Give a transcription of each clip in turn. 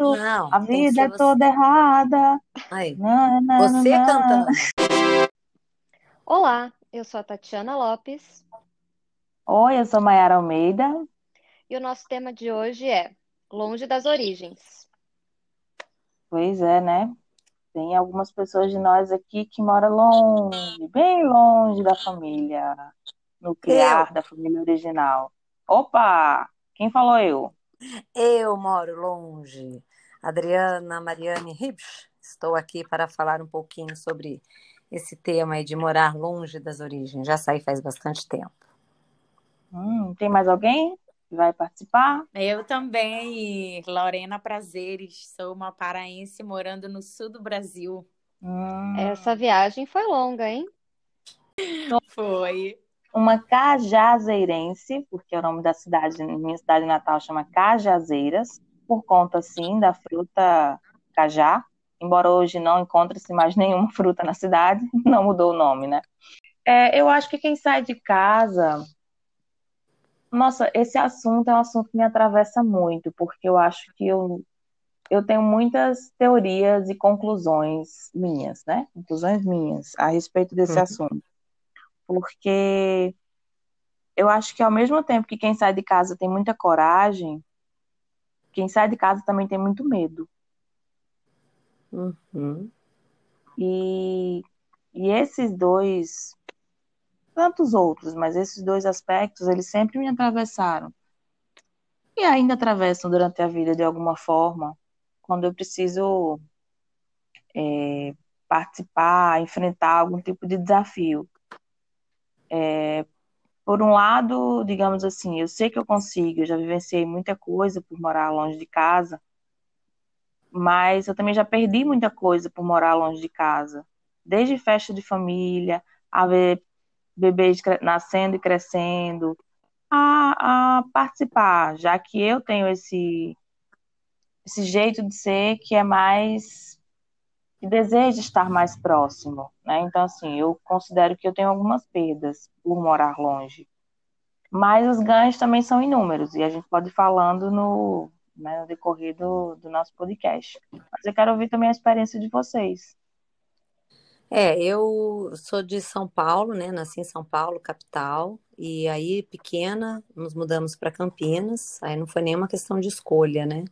outro. Não, A que vida é você. toda errada. Aí, Nã, nã, você nã. cantando. Olá, eu sou a Tatiana Lopes Oi, eu sou Mayara Almeida. e o nosso tema de hoje é Longe das Origens. Pois é, né? Tem algumas pessoas de nós aqui que moram longe, bem longe da família nuclear, da família original. Opa! Quem falou eu? Eu moro longe. Adriana Mariane Ribsch. Estou aqui para falar um pouquinho sobre esse tema aí de morar longe das origens. Já saí faz bastante tempo. Hum, tem mais alguém que vai participar? Eu também, Lorena Prazeres, sou uma paraense morando no sul do Brasil. Hum, Essa viagem foi longa, hein? Foi. Uma cajazeirense, porque o nome da cidade, minha cidade natal chama Cajazeiras, por conta, sim, da fruta cajá, embora hoje não encontre-se mais nenhuma fruta na cidade, não mudou o nome, né? É, eu acho que quem sai de casa. Nossa, esse assunto é um assunto que me atravessa muito, porque eu acho que eu, eu tenho muitas teorias e conclusões minhas, né? Conclusões minhas a respeito desse Uhum. assunto. Porque eu acho que ao mesmo tempo que quem sai de casa tem muita coragem, quem sai de casa também tem muito medo. Uhum. E, e esses dois, tantos outros, mas esses dois aspectos, eles sempre me atravessaram. E ainda atravessam durante a vida de alguma forma, quando eu preciso é, participar, enfrentar algum tipo de desafio. É, por um lado, digamos assim, eu sei que eu consigo, eu já vivenciei muita coisa por morar longe de casa, mas eu também já perdi muita coisa por morar longe de casa. Desde festa de família, a ver bebês nascendo e crescendo, a, a participar, já que eu tenho esse, esse jeito de ser que é mais que deseja estar mais próximo, né? Então, assim, eu considero que eu tenho algumas perdas por morar longe. Mas os ganhos também são inúmeros, e a gente pode ir falando no, né, no decorrer do, do nosso podcast. Mas eu quero ouvir também a experiência de vocês. É, eu sou de São Paulo, né? Nasci em São Paulo, capital, e aí pequena nos mudamos para Campinas. Aí não foi nenhuma questão de escolha, né?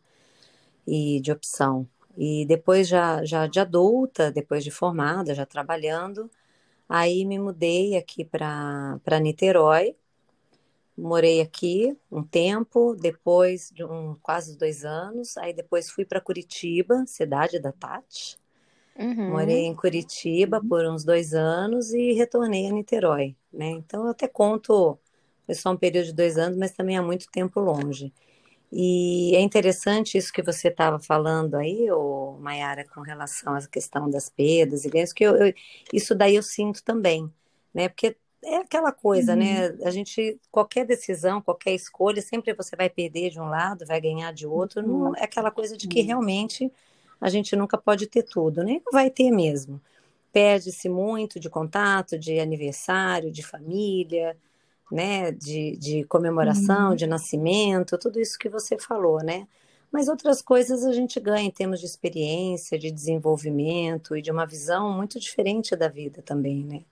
E de opção. E depois já já de adulta, depois de formada, já trabalhando, aí me mudei aqui para Niterói. Morei aqui um tempo, depois de um, quase dois anos. Aí depois fui para Curitiba, cidade da Tati. Uhum. Morei em Curitiba por uns dois anos e retornei a Niterói, né? Então eu até conto, foi só um período de dois anos, mas também há muito tempo longe. E é interessante isso que você estava falando aí, Mayara, com relação à questão das perdas e ganhos, que eu, eu- isso daí eu sinto também, né? Porque é aquela coisa, né? A gente, qualquer decisão, qualquer escolha, sempre você vai perder de um lado, vai ganhar de outro. Não é aquela coisa de que realmente a gente nunca pode ter tudo, né? Não vai ter mesmo. Perde-se muito de contato, de aniversário, de família, né? De, de comemoração, de nascimento, tudo isso que você falou, né? Mas outras coisas a gente ganha em termos de experiência, de desenvolvimento e de uma visão muito diferente da vida também, né?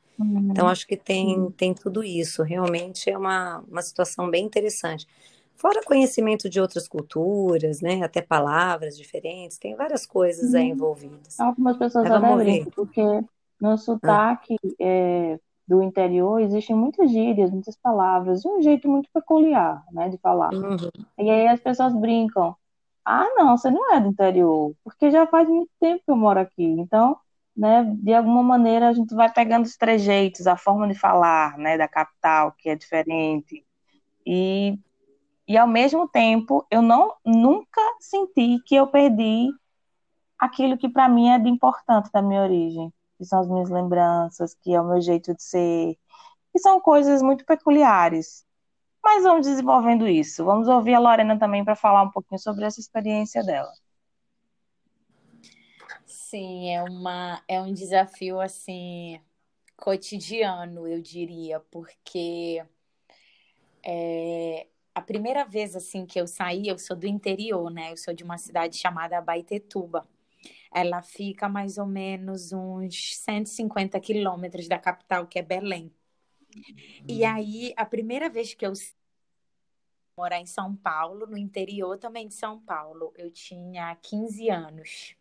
Então, acho que tem, tem tudo isso. Realmente é uma, uma situação bem interessante. Fora conhecimento de outras culturas, né? Até palavras diferentes, tem várias coisas aí envolvidas. Algumas pessoas brincam, porque no sotaque é, do interior existem muitas gírias, muitas palavras, um jeito muito peculiar, né, de falar. Uhum. E aí as pessoas brincam. Ah, não, você não é do interior, porque já faz muito tempo que eu moro aqui. Então, né, de alguma maneira a gente vai pegando os trejeitos, a forma de falar, né, da capital, que é diferente. E, e ao mesmo tempo, eu não nunca senti que eu perdi aquilo que para mim é de importante da minha origem, que são as minhas lembranças, que é o meu jeito de ser, que são coisas muito peculiares. Mas vamos desenvolvendo isso. Vamos ouvir a Lorena também para falar um pouquinho sobre essa experiência dela. Sim, é uma, é um desafio assim cotidiano, eu diria, porque é, a primeira vez assim que eu saí, eu sou do interior, né? Eu sou de uma cidade chamada Baitetuba. Ela fica mais ou menos uns 150 quilômetros da capital, que é Belém. E aí, a primeira vez que eu morar em São Paulo, no interior também de São Paulo, eu tinha 15 anos.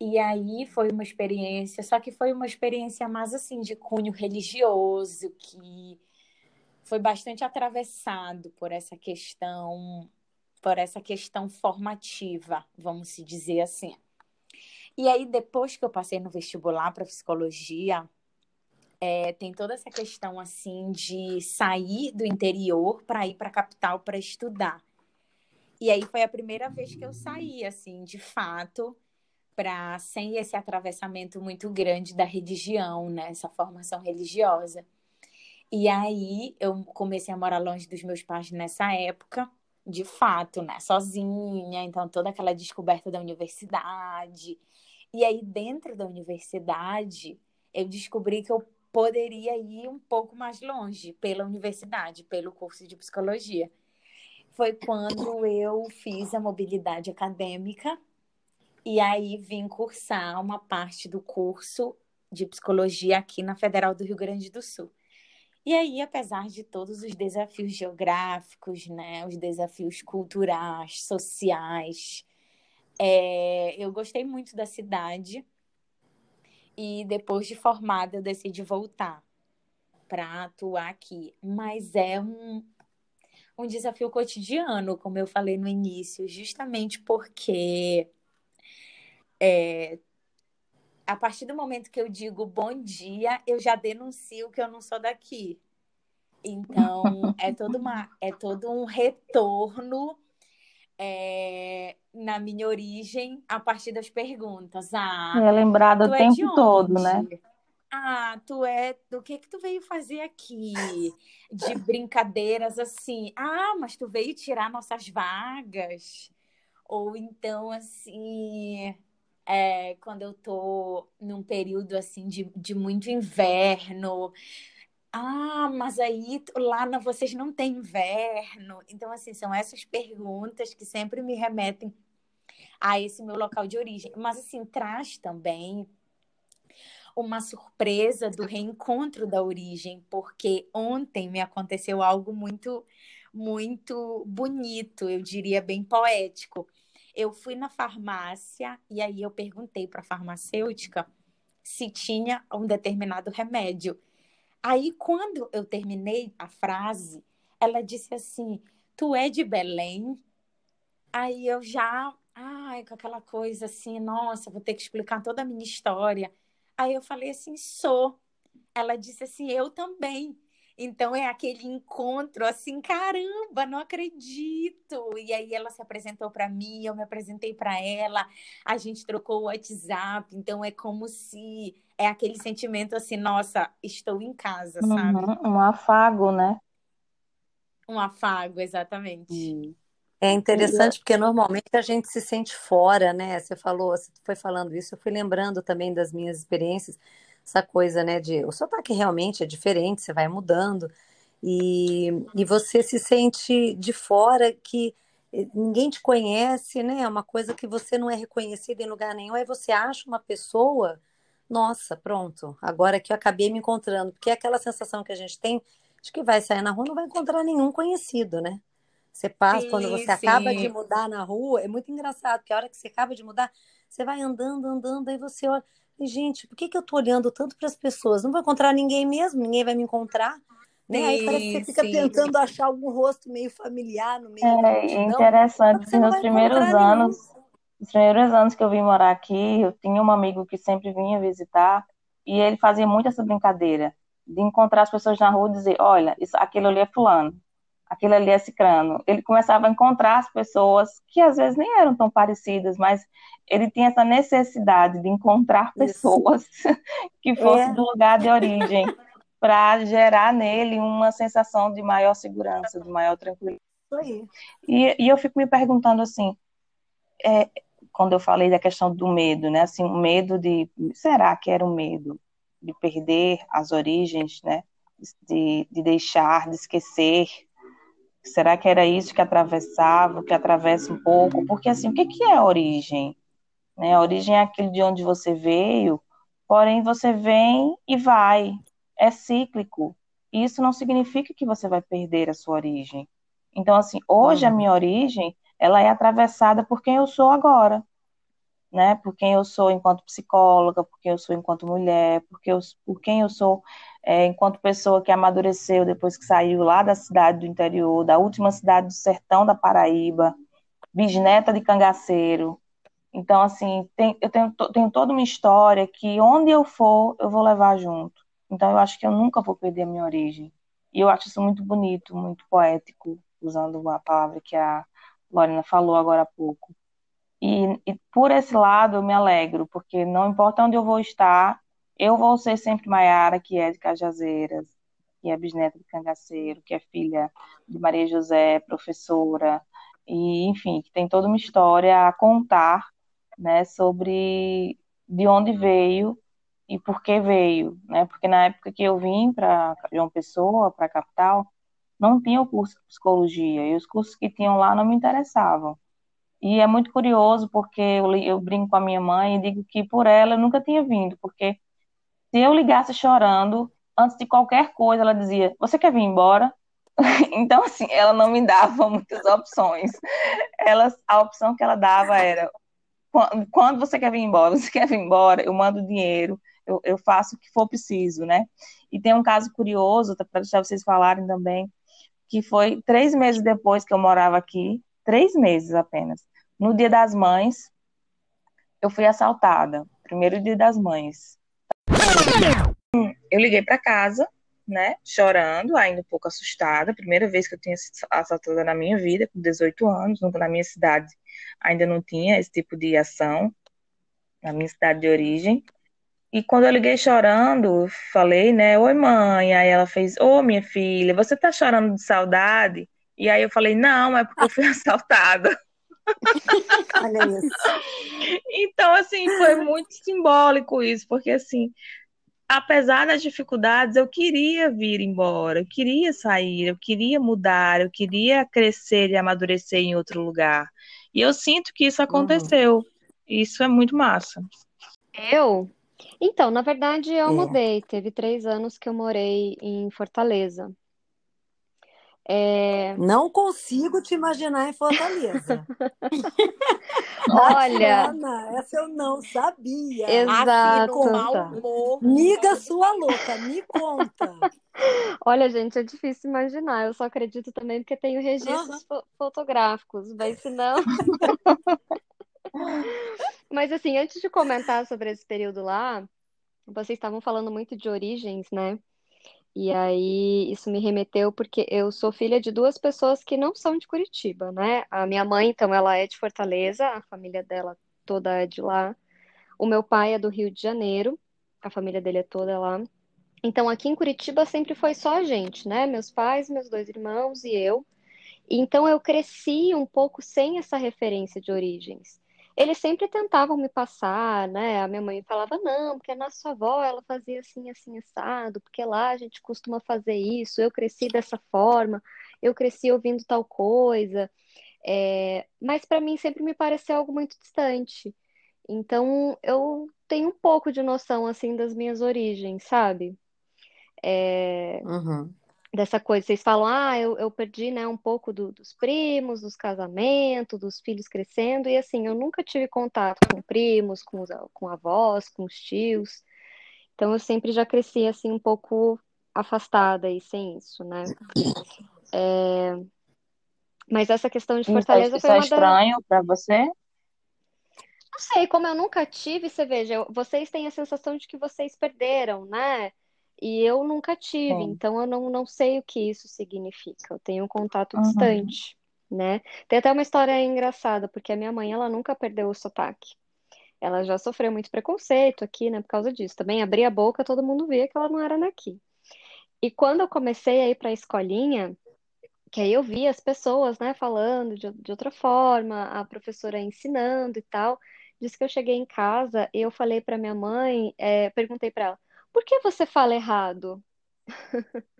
E aí foi uma experiência, só que foi uma experiência mais assim de cunho religioso, que foi bastante atravessado por essa questão, por essa questão formativa, vamos se dizer assim. E aí, depois que eu passei no vestibular para psicologia, é, tem toda essa questão assim de sair do interior para ir para a capital para estudar. E aí foi a primeira vez que eu saí, assim, de fato, para sem esse atravessamento muito grande da religião, né? Essa formação religiosa. E aí eu comecei a morar longe dos meus pais nessa época, de fato, né? Sozinha, então toda aquela descoberta da universidade. E aí dentro da universidade, eu descobri que eu poderia ir um pouco mais longe pela universidade, pelo curso de psicologia. Foi quando eu fiz a mobilidade acadêmica e aí vim cursar uma parte do curso de psicologia aqui na Federal do Rio Grande do Sul. E aí, apesar de todos os desafios geográficos, né, os desafios culturais, sociais, é, eu gostei muito da cidade. E depois de formada, eu decidi voltar para atuar aqui. Mas é um, um desafio cotidiano, como eu falei no início, justamente porque é, a partir do momento que eu digo bom dia, eu já denuncio que eu não sou daqui. Então, é todo, uma, é todo um retorno é, na minha origem a partir das perguntas. Ah, é lembrado o é tempo todo, né? Ah, tu é do que que tu veio fazer aqui? De brincadeiras assim. Ah, mas tu veio tirar nossas vagas. Ou então assim, é, quando eu tô num período assim de, de muito inverno. Ah, mas aí lá na, vocês não têm inverno. Então, assim, são essas perguntas que sempre me remetem a esse meu local de origem. Mas, assim, traz também uma surpresa do reencontro da origem, porque ontem me aconteceu algo muito, muito bonito, eu diria bem poético eu fui na farmácia e aí eu perguntei para a farmacêutica se tinha um determinado remédio. Aí, quando eu terminei a frase, ela disse assim: Tu é de Belém? Aí eu já, ai, com aquela coisa assim, nossa, vou ter que explicar toda a minha história. Aí eu falei assim: Sou. Ela disse assim: Eu também. Então é aquele encontro assim, caramba, não acredito. E aí ela se apresentou para mim, eu me apresentei para ela, a gente trocou o WhatsApp. Então é como se é aquele sentimento assim, nossa, estou em casa, uhum, sabe? Um afago, né? Um afago, exatamente. É interessante porque normalmente a gente se sente fora, né? Você falou, você foi falando isso, eu fui lembrando também das minhas experiências essa coisa, né, de o sotaque realmente é diferente, você vai mudando e, e você se sente de fora que eh, ninguém te conhece, né? É uma coisa que você não é reconhecido em lugar nenhum. Aí você acha uma pessoa, nossa, pronto, agora que eu acabei me encontrando, porque é aquela sensação que a gente tem de que vai sair na rua não vai encontrar nenhum conhecido, né? Você passa, sim, quando você sim. acaba de mudar na rua, é muito engraçado, porque a hora que você acaba de mudar, você vai andando, andando, aí você olha, gente, por que, que eu tô olhando tanto para as pessoas? Não vou encontrar ninguém mesmo, ninguém vai me encontrar. Né? Sim, Aí parece que você fica sim. tentando achar algum rosto meio familiar no meio é, é interessante nos primeiros anos, nos primeiros anos que eu vim morar aqui, eu tinha um amigo que sempre vinha visitar e ele fazia muito essa brincadeira de encontrar as pessoas na rua e dizer, olha, isso, aquele ali é fulano, aquele ali é cicrano. Ele começava a encontrar as pessoas que às vezes nem eram tão parecidas, mas ele tinha essa necessidade de encontrar pessoas que fossem é. do lugar de origem para gerar nele uma sensação de maior segurança, de maior tranquilidade. E, e eu fico me perguntando assim, é, quando eu falei da questão do medo, né? Assim, o medo de será que era o um medo de perder as origens, né? De, de deixar, de esquecer Será que era isso que atravessava, que atravessa um pouco? Porque assim, o que, que é a origem? Né? A origem é aquilo de onde você veio, porém você vem e vai, é cíclico. Isso não significa que você vai perder a sua origem. Então, assim, hoje uhum. a minha origem, ela é atravessada por quem eu sou agora, né? Por quem eu sou enquanto psicóloga, por quem eu sou enquanto mulher, porque eu, por quem eu sou é, enquanto pessoa que amadureceu depois que saiu lá da cidade do interior, da última cidade do sertão da Paraíba, bisneta de cangaceiro. Então, assim, tem, eu tenho, tenho toda uma história que onde eu for, eu vou levar junto. Então, eu acho que eu nunca vou perder a minha origem. E eu acho isso muito bonito, muito poético, usando a palavra que a Lorena falou agora há pouco. E, e, por esse lado eu me alegro, porque não importa onde eu vou estar, eu vou ser sempre Maiara, que é de Cajazeiras, que é bisneta de cangaceiro, que é filha de Maria José, professora, e enfim, que tem toda uma história a contar, né, sobre de onde veio e por que veio, né? Porque na época que eu vim para João Pessoa, para a capital, não tinha o curso de psicologia e os cursos que tinham lá não me interessavam. E é muito curioso porque eu, eu brinco com a minha mãe e digo que por ela eu nunca tinha vindo, porque se eu ligasse chorando, antes de qualquer coisa, ela dizia: Você quer vir embora? Então, assim, ela não me dava muitas opções. Ela, a opção que ela dava era: quando você quer vir embora? Você quer vir embora? Eu mando dinheiro, eu, eu faço o que for preciso, né? E tem um caso curioso, para deixar vocês falarem também, que foi três meses depois que eu morava aqui, três meses apenas. No Dia das Mães, eu fui assaltada. Primeiro Dia das Mães. Eu liguei para casa, né, chorando, ainda um pouco assustada. Primeira vez que eu tinha sido assaltada na minha vida, com 18 anos, na minha cidade ainda não tinha esse tipo de ação, na minha cidade de origem. E quando eu liguei chorando, falei, né, oi mãe, aí ela fez, ô oh, minha filha, você tá chorando de saudade? E aí eu falei, não, é porque eu fui assaltada. Olha isso. Então, assim, foi muito simbólico isso, porque assim, apesar das dificuldades, eu queria vir embora, eu queria sair, eu queria mudar, eu queria crescer e amadurecer em outro lugar. E eu sinto que isso aconteceu. Uhum. Isso é muito massa. Eu? Então, na verdade, eu é. mudei. Teve três anos que eu morei em Fortaleza. É... Não consigo te imaginar em Fortaleza. Olha, Ana, essa eu não sabia. Exato. Miga sua louca, me conta. Olha, gente, é difícil imaginar. Eu só acredito também porque tenho registros uhum. fotográficos, mas se não. Mas assim, antes de comentar sobre esse período lá, vocês estavam falando muito de origens, né? E aí isso me remeteu porque eu sou filha de duas pessoas que não são de Curitiba, né? A minha mãe, então, ela é de Fortaleza, a família dela toda é de lá. O meu pai é do Rio de Janeiro, a família dele é toda lá. Então, aqui em Curitiba sempre foi só a gente, né? Meus pais, meus dois irmãos e eu. Então, eu cresci um pouco sem essa referência de origens eles sempre tentavam me passar, né? A minha mãe falava, não, porque a nossa avó, ela fazia assim, assim, assado, porque lá a gente costuma fazer isso, eu cresci dessa forma, eu cresci ouvindo tal coisa. É... Mas para mim sempre me pareceu algo muito distante. Então, eu tenho um pouco de noção, assim, das minhas origens, sabe? É... Uhum dessa coisa. Vocês falam, ah, eu, eu perdi, né, um pouco do, dos primos, dos casamentos, dos filhos crescendo, e assim, eu nunca tive contato com primos, com, os, com avós, com os tios. Então eu sempre já cresci assim um pouco afastada e sem isso, né? É... Mas essa questão de Fortaleza isso foi é uma estranho da... para você? Não sei, como eu nunca tive, você veja, vocês têm a sensação de que vocês perderam, né? E eu nunca tive, Sim. então eu não, não sei o que isso significa. Eu tenho um contato uhum. distante, né? Tem até uma história engraçada, porque a minha mãe, ela nunca perdeu o sotaque. Ela já sofreu muito preconceito aqui, né, por causa disso. Também abria a boca, todo mundo via que ela não era daqui. E quando eu comecei a ir para a escolinha, que aí eu via as pessoas, né, falando de, de outra forma, a professora ensinando e tal, disse que eu cheguei em casa e eu falei para minha mãe, é, perguntei para ela, por que você fala errado?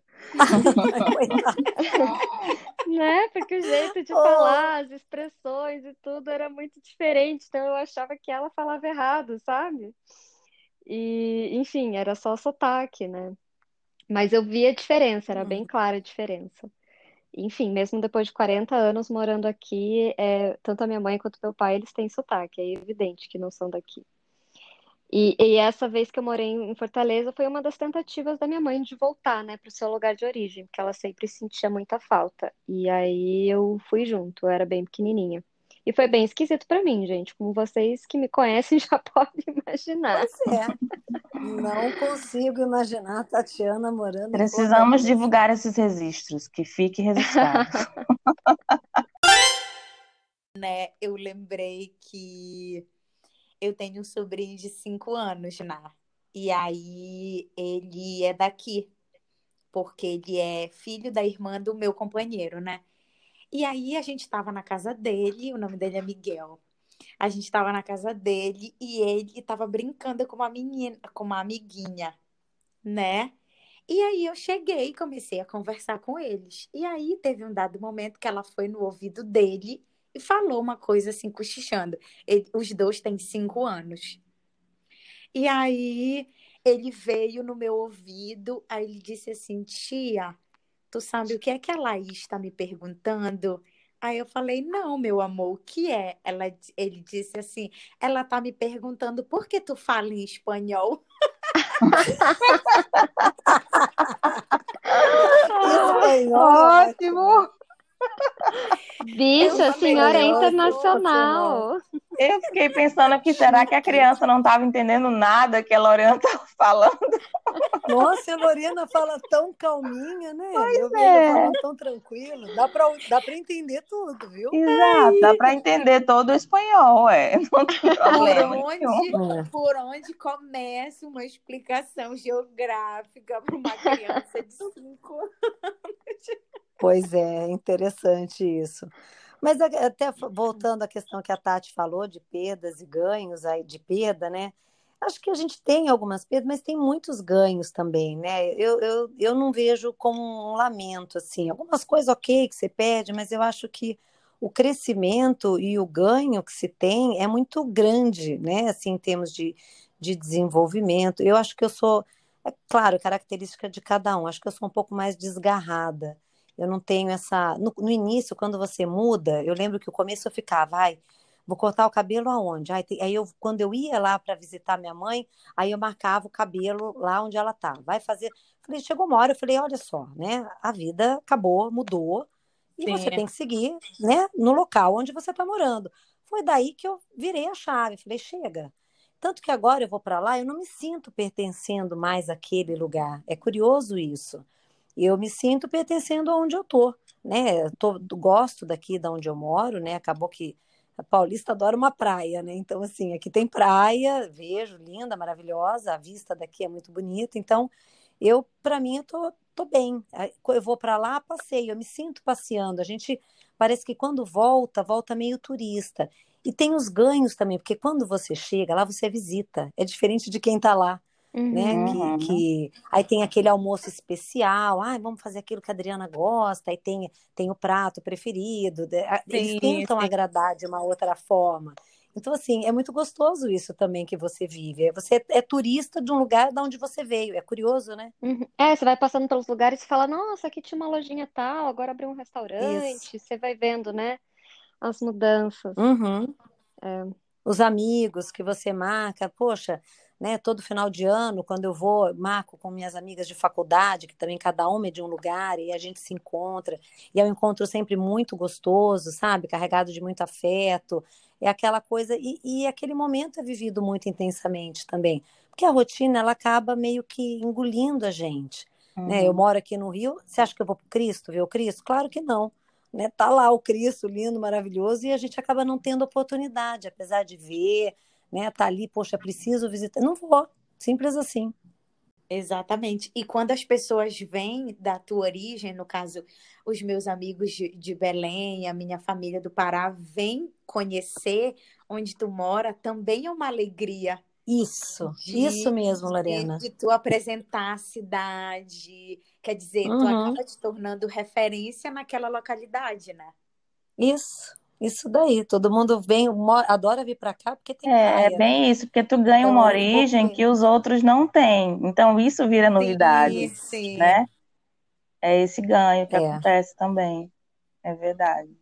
né? Porque o jeito de falar, as expressões e tudo era muito diferente. Então eu achava que ela falava errado, sabe? E, enfim, era só sotaque, né? Mas eu via a diferença, era bem clara a diferença. Enfim, mesmo depois de 40 anos morando aqui, é, tanto a minha mãe quanto meu pai, eles têm sotaque, é evidente que não são daqui. E, e essa vez que eu morei em Fortaleza foi uma das tentativas da minha mãe de voltar, né, para o seu lugar de origem, porque ela sempre sentia muita falta. E aí eu fui junto, eu era bem pequenininha. E foi bem esquisito para mim, gente. Como vocês que me conhecem já podem imaginar. Pois é. Não consigo imaginar a Tatiana morando Precisamos divulgar esses registros, que fique registrado. né, eu lembrei que eu tenho um sobrinho de cinco anos, né? E aí ele é daqui, porque ele é filho da irmã do meu companheiro, né? E aí a gente estava na casa dele, o nome dele é Miguel. A gente estava na casa dele e ele estava brincando com uma menina, com uma amiguinha, né? E aí eu cheguei e comecei a conversar com eles. E aí teve um dado momento que ela foi no ouvido dele e falou uma coisa assim, cochichando. Ele, os dois têm cinco anos. E aí ele veio no meu ouvido, aí ele disse assim, tia, tu sabe o que é que a Laís está me perguntando? Aí eu falei, não, meu amor, o que é? Ela, ele disse assim, ela tá me perguntando por que tu fala em espanhol? Ótimo! Bicho, a senhora é internacional. Eu fiquei pensando aqui, será que a criança não estava entendendo nada que a Lorena estava falando? Nossa, a Lorena fala tão calminha, né? Pois Eu vejo é. falando tão tranquilo. Dá pra, dá pra entender tudo, viu? Exato, dá para entender todo o espanhol, é. Não tem Por onde, por onde começa uma explicação geográfica para uma criança de cinco Pois é, interessante isso. Mas até f- voltando à questão que a Tati falou de perdas e ganhos aí de perda, né? Acho que a gente tem algumas perdas, mas tem muitos ganhos também, né? Eu, eu, eu não vejo como um lamento, assim. Algumas coisas ok que você perde, mas eu acho que o crescimento e o ganho que se tem é muito grande, né? Assim, em termos de, de desenvolvimento. Eu acho que eu sou, é claro, característica de cada um. Acho que eu sou um pouco mais desgarrada. Eu não tenho essa. No, no início, quando você muda, eu lembro que o começo eu ficava, ai, vou cortar o cabelo aonde? Ai, Aí eu, quando eu ia lá para visitar minha mãe, aí eu marcava o cabelo lá onde ela tá. Vai fazer. Falei, chegou uma hora, eu falei, olha só, né? A vida acabou, mudou, e Sim. você tem que seguir, né, no local onde você está morando. Foi daí que eu virei a chave, falei, chega. Tanto que agora eu vou para lá, eu não me sinto pertencendo mais àquele lugar. É curioso isso. Eu me sinto pertencendo aonde eu tô, né? Eu tô, gosto daqui da onde eu moro, né? Acabou que a paulista adora uma praia, né? Então, assim, aqui tem praia, vejo, linda, maravilhosa, a vista daqui é muito bonita. Então, eu, para mim, eu tô, tô bem. Eu vou para lá, passeio, eu me sinto passeando. A gente parece que quando volta, volta meio turista. E tem os ganhos também, porque quando você chega lá, você visita. É diferente de quem tá lá né? Uhum. Que, que aí tem aquele almoço especial, ah, vamos fazer aquilo que a Adriana gosta, aí tem, tem o prato preferido, eles Sim, tentam sim. agradar de uma outra forma. Então, assim, é muito gostoso isso também que você vive. Você é turista de um lugar de onde você veio. É curioso, né? Uhum. É, você vai passando pelos lugares e fala, nossa, aqui tinha uma lojinha tal, agora abriu um restaurante. Você vai vendo, né, as mudanças. Uhum. É. Os amigos que você marca, poxa, né? Todo final de ano, quando eu vou, marco com minhas amigas de faculdade, que também cada uma é de um lugar, e a gente se encontra. E é um encontro sempre muito gostoso, sabe? Carregado de muito afeto. É aquela coisa, e, e aquele momento é vivido muito intensamente também. Porque a rotina, ela acaba meio que engolindo a gente. Né? Eu Uhum. moro aqui no Rio, você acha que eu vou pro Cristo, ver o Cristo? Claro que não. Né? Tá lá o Cristo lindo, maravilhoso, e a gente acaba não tendo oportunidade, apesar de ver, né? Tá ali, poxa, preciso visitar. Não vou, simples assim. Exatamente. E quando as pessoas vêm da tua origem, no caso, os meus amigos de, de Belém, a minha família do Pará, vêm conhecer onde tu mora, também é uma alegria, Isso, de, isso mesmo, Lorena. De, de tu apresentar a cidade, quer dizer, tu Uhum. acaba te tornando referência naquela localidade, né? Isso, isso daí. Todo mundo vem, adora vir para cá porque tem É, é praia, né? bem isso, porque tu ganha Então, uma o origem que os outros não têm. Então, isso vira novidade, Sim, sim. né? É esse ganho que é, acontece também. É verdade.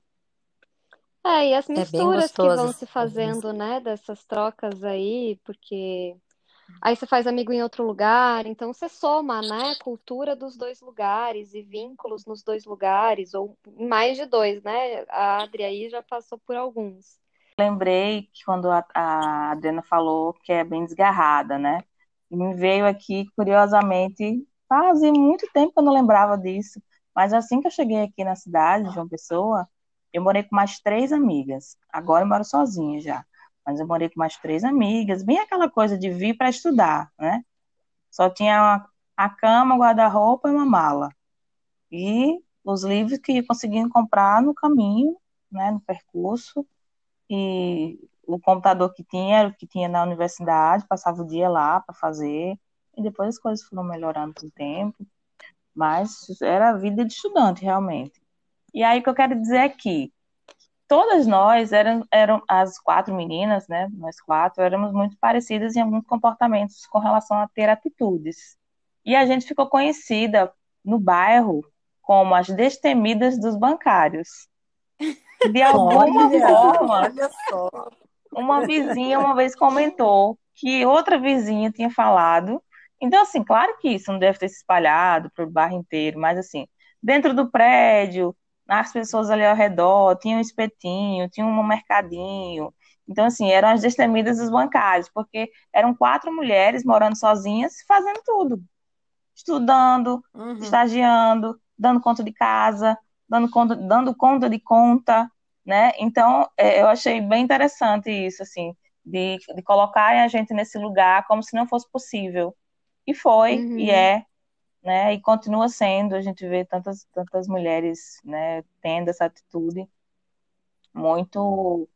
É, e as é bem misturas que gostoso vão se povo. fazendo, né, dessas trocas aí, porque aí você faz amigo em outro lugar, então você soma, né, cultura dos dois lugares e vínculos nos dois lugares, ou mais de dois, né? A Adri aí já passou por alguns. Lembrei que quando a, a Adriana falou que é bem desgarrada, né? Me veio aqui, curiosamente, fazia muito tempo que eu não lembrava disso. Mas assim que eu cheguei aqui na cidade de João Pessoa, eu morei com mais três amigas. Agora eu moro sozinha já. Mas eu morei com mais três amigas, bem aquela coisa de vir para estudar, né? Só tinha uma- a cama, guarda-roupa e uma mala. E os livros que ia conseguindo comprar no caminho, né, no percurso. E o computador que tinha era o que tinha na universidade, passava o dia lá para fazer. E depois as coisas foram melhorando com o tempo. Mas era a vida de estudante, realmente. E aí o que eu quero dizer é que todas nós eram, eram as quatro meninas, né? Nós quatro éramos muito parecidas em alguns comportamentos com relação a ter atitudes. E a gente ficou conhecida no bairro como as destemidas dos bancários. De alguma Olha, forma, olha só. uma vizinha uma vez comentou que outra vizinha tinha falado. Então, assim, claro que isso não deve ter se espalhado para o bairro inteiro, mas assim, dentro do prédio, as pessoas ali ao redor, tinha um espetinho, tinha um mercadinho. Então, assim, eram as destemidas dos bancários, porque eram quatro mulheres morando sozinhas, fazendo tudo. Estudando, Uhum. estagiando, dando conta de casa, dando conta, dando conta de conta, né? Então, é, eu achei bem interessante isso, assim, de, de colocarem a gente nesse lugar como se não fosse possível. E foi, Uhum. e é, né? E continua sendo. A gente vê tantas, tantas mulheres, né, tendo essa atitude muito,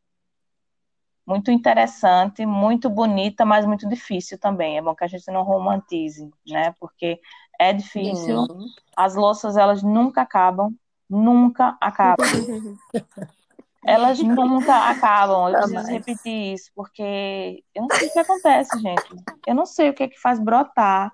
muito interessante, muito bonita, mas muito difícil também. É bom que a gente não romantize, né? Porque é difícil. As louças, elas nunca acabam, nunca acabam. Elas nunca acabam. Eu preciso repetir isso, porque eu não sei o que acontece, gente. Eu não sei o que é que faz brotar.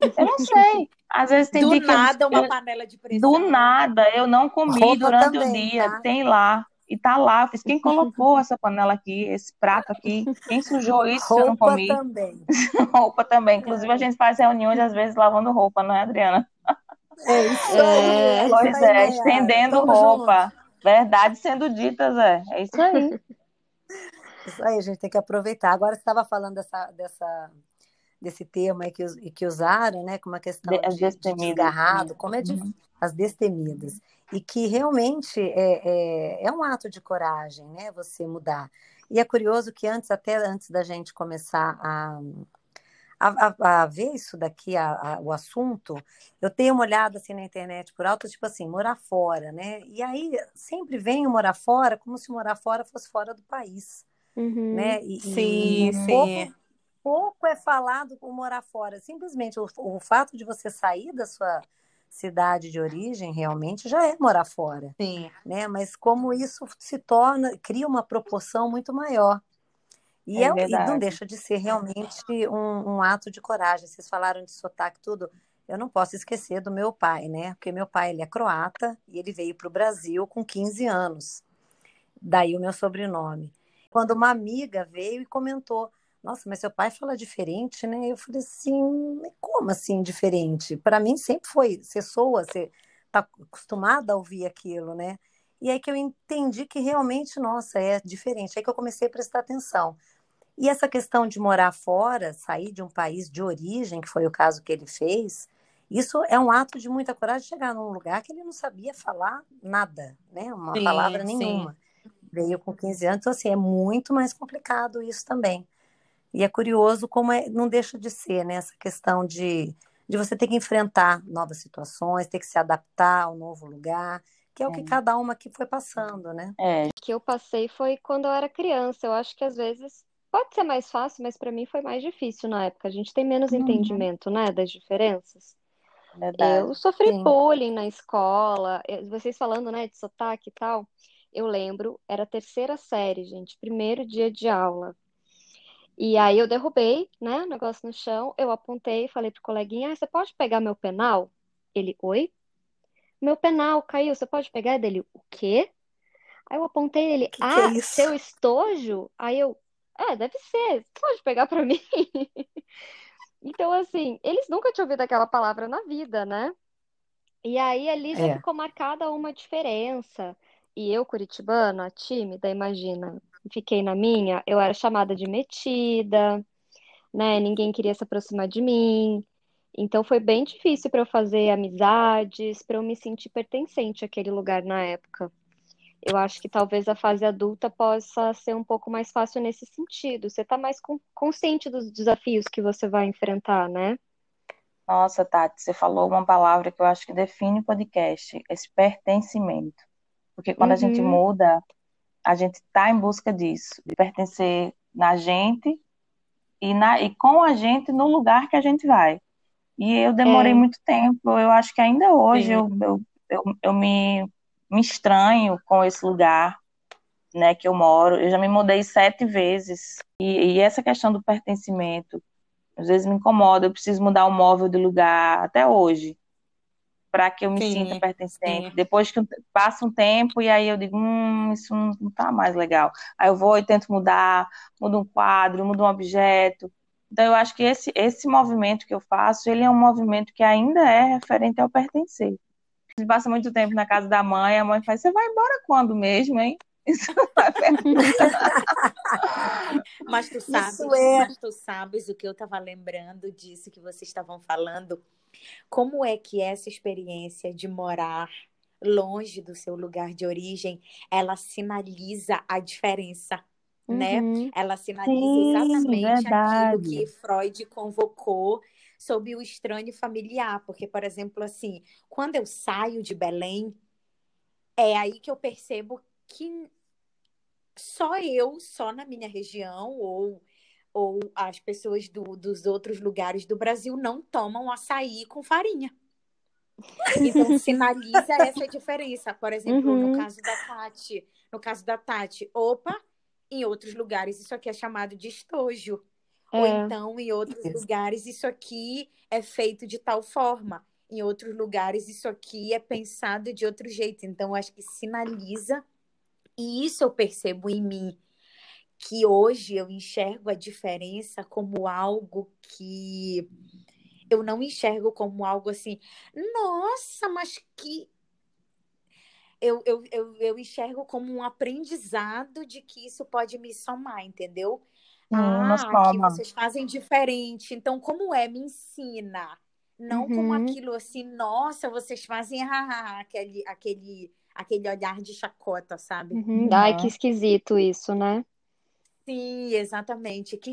Eu não sei. Às vezes tem Do dia que eu- nada, uma panela de pressão. do nada eu não comi Roupa durante o também, dia, tá? tem lá. E tá lá. Eu fiz, quem colocou essa panela aqui, esse prato aqui? Quem sujou isso que eu não Roupa comi? também. Roupa também. Inclusive, a gente faz reuniões, às vezes, lavando roupa, não é, Adriana? É isso É. aí. isso Pois é, Nayara. estendendo Tamo roupa. Verdade sendo dita, Zé. É isso aí. junto. Isso aí, a gente tem que aproveitar. Agora você estava falando dessa, dessa, desse termo aí que, que usaram, né? Como a questão De- de, de destemidas. desgarrado, como é de, Uhum. as destemidas. E que realmente é, é, é um ato de coragem, né? Você mudar. E é curioso que antes, até antes da gente começar a, a, a- a ver isso daqui, a- o assunto, eu tenho uma olhada assim na internet por alto, tipo assim, morar fora, né? E aí sempre vem o morar fora como se morar fora fosse fora do país, Uhum. né? E, e Sim, sim. pouco, pouco é falado com morar fora. Simplesmente o, o fato de você sair da sua cidade de origem realmente já é morar fora Sim. né? Mas como isso se torna, cria uma proporção muito maior. E, É é, e não deixa de ser realmente um, um ato de coragem. Vocês falaram de sotaque tudo. Eu não posso esquecer do meu pai, né? Porque meu pai ele é croata e ele veio para o Brasil com 15 anos. Daí o meu sobrenome. Quando uma amiga veio e comentou: Nossa, mas seu pai fala diferente, né? Eu falei assim: Como assim diferente? Para mim sempre foi. Você soa, você está acostumada a ouvir aquilo, né? E aí que eu entendi que realmente, nossa, é diferente. Aí que eu comecei a prestar atenção. E essa questão de morar fora, sair de um país de origem, que foi o caso que ele fez, isso é um ato de muita coragem chegar num lugar que ele não sabia falar nada, né? Uma Sim, palavra sim. nenhuma. Veio com 15 anos, então assim, é muito mais complicado isso também. E é curioso como é, não deixa de ser, né? Essa questão de, de você ter que enfrentar novas situações, ter que se adaptar ao novo lugar, que é o que É. cada uma aqui foi passando, né? É, que eu passei foi quando eu era criança. Eu acho que às vezes pode ser mais fácil, mas para mim foi mais difícil na época. A gente tem menos Uhum. entendimento, né, das diferenças. Verdade. Eu sofri Sim. bullying na escola. Eu- Vocês falando, né, de sotaque e tal. Eu lembro, era a terceira série, gente, primeiro dia de aula. E aí eu derrubei, né, o negócio no chão. Eu apontei e falei pro coleguinha: ah, você pode pegar meu penal? Ele, oi? Meu penal caiu, você pode pegar? Dele, o quê? Aí eu apontei ele, Que que é ah, seu estojo? Aí eu, é, deve ser, você pode pegar pra mim? Então, assim, eles nunca tinham ouvido aquela palavra na vida, né? E aí ali já É. ficou marcada uma diferença. E eu, curitibana, tímida, imagina, fiquei na minha, eu era chamada de metida, né? Ninguém queria se aproximar de mim. Então foi bem difícil para eu fazer amizades, para eu me sentir pertencente àquele lugar na época. Eu acho que talvez a fase adulta possa ser um pouco mais fácil nesse sentido. Você está mais con- consciente dos desafios que você vai enfrentar, né? Nossa, Tati, você falou uma palavra que eu acho que define o podcast, esse pertencimento. Porque quando a gente Uhum. muda, a gente está em busca disso, de pertencer na gente e, na, e com a gente no lugar que a gente vai. E eu demorei É. muito tempo, eu acho que ainda hoje eu, eu, eu, eu me, me estranho com esse lugar, né, que eu moro. Eu já me mudei sete vezes. E, e essa questão do pertencimento, às vezes me incomoda, eu preciso mudar o móvel de lugar até hoje, para que eu me Sim, sinta pertencente. sim. Depois que passa um tempo e aí eu digo, hum, isso não, não tá mais legal. Aí eu vou e tento mudar, mudo um quadro, mudo um objeto. Então eu acho que esse, esse movimento que eu faço, ele é um movimento que ainda é referente ao pertencer. Passa muito tempo na casa da mãe, a mãe faz, você vai embora quando mesmo, hein? Isso vai Mas tu sabes, é. mas tu sabes o que eu estava lembrando disso que vocês estavam falando? Como é que essa experiência de morar longe do seu lugar de origem, ela sinaliza a diferença, né? Uhum. Ela sinaliza Sim, exatamente aquilo verdade. que Freud convocou sob o estranho familiar, porque, por exemplo, assim, quando eu saio de Belém, é aí que eu percebo que só eu, só na minha região, ou, ou as pessoas do- dos outros lugares do Brasil não tomam açaí com farinha. Então, sinaliza essa diferença. Por exemplo, Uhum. no caso da Tati, no caso da Tati, opa, em outros lugares isso aqui é chamado de estojo. Ou É. então, em outros Isso. lugares, isso aqui é feito de tal forma. Em outros lugares, isso aqui é pensado de outro jeito. Então, acho que sinaliza. E isso eu percebo em mim, que hoje eu enxergo a diferença como algo que eu não enxergo como algo assim, nossa, mas que. Eu, eu, eu, eu enxergo como um aprendizado de que isso pode me somar, entendeu? Nos Ah, soma. vocês fazem diferente. Então, como é? Me ensina. Não como Uhum. aquilo assim, nossa, vocês fazem ah, aquele, aquele, aquele olhar de chacota, sabe? Uhum. Ai, que esquisito isso, né? Sim, exatamente. Que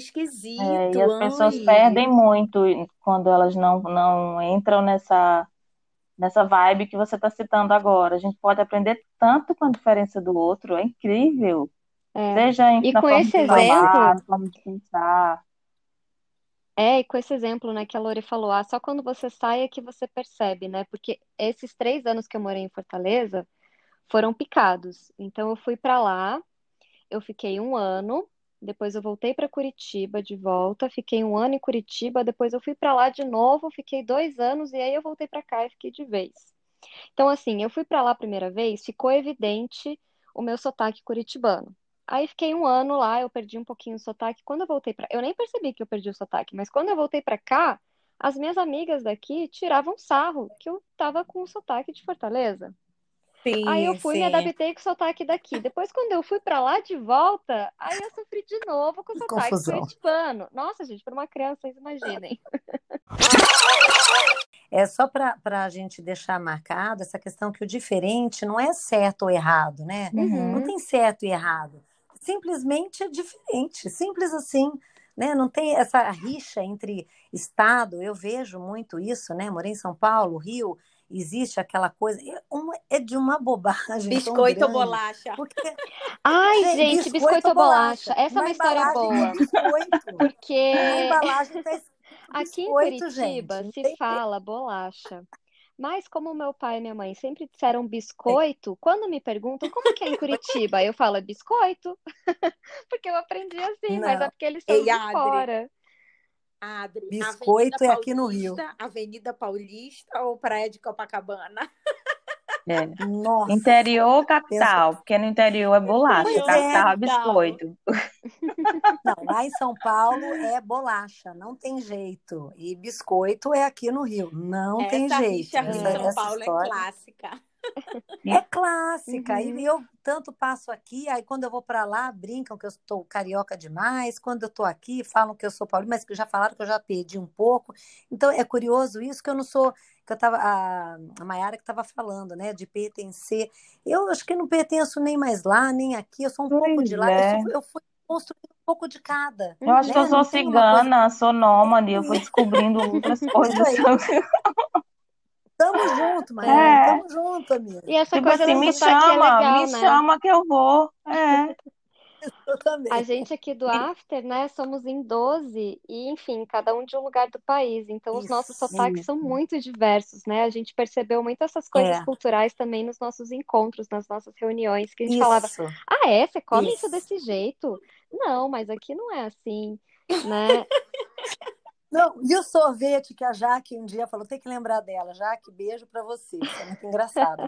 É, esquisito. e as pessoas Ai. perdem muito quando elas não, não entram nessa, nessa vibe que você está citando agora. A gente pode aprender tanto com a diferença do outro, é incrível. É. Seja em, E com forma esse de exemplo, de pensar. é, e com esse exemplo, né, que a Lori falou, ah, só quando você sai é que você percebe, né? Porque esses três anos que eu morei em Fortaleza foram picados. Então eu fui pra lá, eu fiquei um ano, depois eu voltei pra Curitiba de volta, fiquei um ano em Curitiba, depois eu fui pra lá de novo, fiquei dois anos e aí eu voltei pra cá e fiquei de vez. Então assim, eu fui pra lá a primeira vez, ficou evidente o meu sotaque curitibano. Aí fiquei um ano lá, eu perdi um pouquinho o sotaque. Quando eu voltei pra. Eu nem percebi que eu perdi o sotaque, mas quando eu voltei pra cá, as minhas amigas daqui tiravam sarro que eu tava com o sotaque de Fortaleza. Aí eu Sim, fui, me sim. adaptei com o sotaque daqui. Depois, quando eu fui pra lá de volta, aí eu sofri de novo com o Que sotaque confusão. curitibano. Nossa, gente, para uma criança, vocês imaginem. É só para a gente deixar marcado essa questão que o diferente não é certo ou errado, né? Não Uhum. tem certo e errado. Simplesmente é diferente, simples assim, né? Não tem essa rixa entre estado. Eu vejo muito isso, né? Morei em São Paulo, Rio, existe aquela coisa, é, uma, é de uma bobagem. Biscoito ou bolacha. Porque, Ai, gente, biscoito, biscoito ou bolacha. bolacha. Essa é uma história boa. Biscoito. Porque. Embalagem tá Aqui em Curitiba gente, se tem... fala bolacha. Mas como meu pai e minha mãe sempre disseram biscoito, quando me perguntam como que é em Curitiba, eu falo biscoito. porque eu aprendi assim, Não. mas é porque eles são Ei, de Adri. fora. Adri, biscoito é aqui no Rio. Avenida Paulista ou Praia de Copacabana? É. Nossa. Interior ou capital? Pensa... Porque no interior é bolacha, pois capital é, é biscoito. Não, lá em São Paulo é bolacha, não tem jeito. E biscoito é aqui no Rio, não essa tem jeito. Essa rixa em São Paulo é história... é clássica. É clássica. Uhum. E eu tanto passo aqui, aí quando eu vou para lá, brincam que eu estou carioca demais. Quando eu estou aqui, falam que eu sou paulista, mas que já falaram que eu já perdi um pouco. Então é curioso isso que eu não sou que eu tava a, a Mayara que estava falando, né, de pertencer. Eu acho que não pertenço nem mais lá, nem aqui. Eu sou um pois pouco de lá. É. Eu, sou, eu fui construindo um pouco de cada. Eu acho né? que eu sou cigana, coisa... sou nômade, eu fui descobrindo outras coisas. Tamo junto, Maria. É. Tamo junto, amiga. E essa tipo coisa assim, me é chama, é legal, me né? chama que eu vou. É. A gente aqui do After, né, somos em 12 e, enfim, cada um de um lugar do país. Então, os isso, nossos sotaques isso. são muito diversos, né? A gente percebeu muito essas coisas é. culturais também nos nossos encontros, nas nossas reuniões, que a gente isso. falava: ah, é? Você come isso. isso desse jeito? Não, mas aqui não é assim, né? Não, e o sorvete que a Jaque um dia falou, tem que lembrar dela. Jaque, beijo para você. Isso é muito engraçado.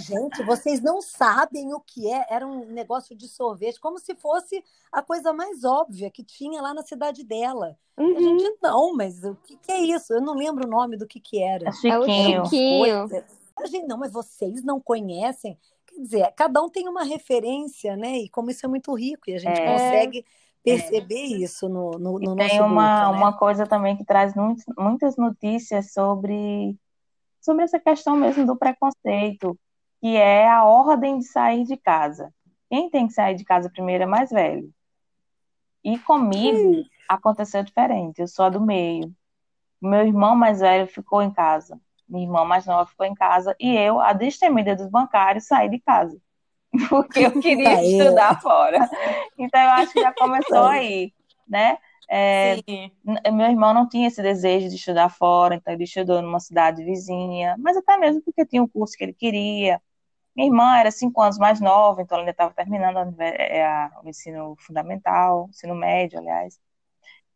Gente, vocês não sabem o que é. Era um negócio de sorvete, como se fosse a coisa mais óbvia que tinha lá na cidade dela. Uhum. A gente, não, mas o que, que, é isso? Eu não lembro o nome do que, que era. É Chiquinho. É o Chiquinho. A gente, não, mas vocês não conhecem. Quer dizer, cada um tem uma referência, né? E como isso é muito rico, e a gente é. consegue perceber é. isso no, no, no nosso Tem uma, grupo, né? uma coisa também que traz muitas notícias sobre, sobre essa questão mesmo do preconceito, que é a ordem de sair de casa. Quem tem que sair de casa primeiro é mais velho. E comigo Sim. aconteceu diferente, eu sou a do meio. Meu irmão mais velho ficou em casa, minha irmã mais nova ficou em casa, e eu, a destemida dos bancários, saí de casa. porque eu queria é. estudar fora. Então eu acho que já começou aí, né? É, meu irmão não tinha esse desejo de estudar fora, então ele estudou numa cidade vizinha, mas até mesmo porque tinha um curso que ele queria. Minha irmã era cinco anos mais nova, então ela ainda estava terminando a, é, a, o ensino fundamental, ensino médio, aliás.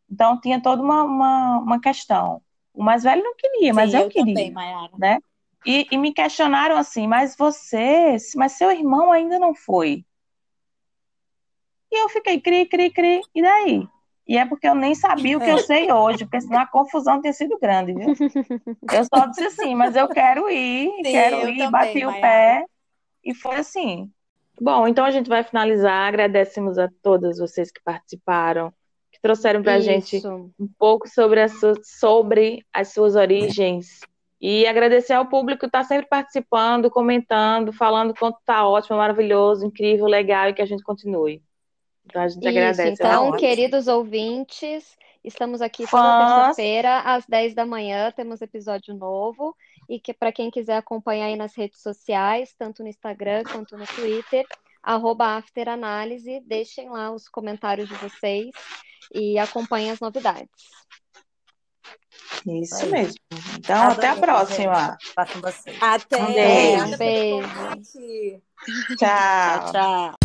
Então tinha toda uma, uma, uma questão. O mais velho não queria, mas Sim, eu, eu queria, também, né? E, e me questionaram assim, mas você, mas seu irmão ainda não foi. E eu fiquei cri, cri, cri, e daí? E é porque eu nem sabia o que eu sei hoje, porque senão a confusão tinha sido grande, viu? Eu só disse assim, mas eu quero ir, Sim, quero ir, também, bati o pé, e foi assim. Bom, então a gente vai finalizar. Agradecemos a todas vocês que participaram, que trouxeram para a gente um pouco sobre, a sobre as suas origens e agradecer ao público que está sempre participando, comentando, falando quanto está ótimo, maravilhoso, incrível, legal e que a gente continue. Então a gente Isso, agradece. Então, queridos ouvintes, estamos aqui toda terça-feira, às 10 da manhã, temos episódio novo. E que para quem quiser acompanhar aí nas redes sociais, tanto no Instagram quanto no Twitter, arroba afteranálise, deixem lá os comentários de vocês e acompanhem as novidades. Isso mesmo. Então, até a próxima. Faço você. Até. Um beijo. Tchau. Tchau.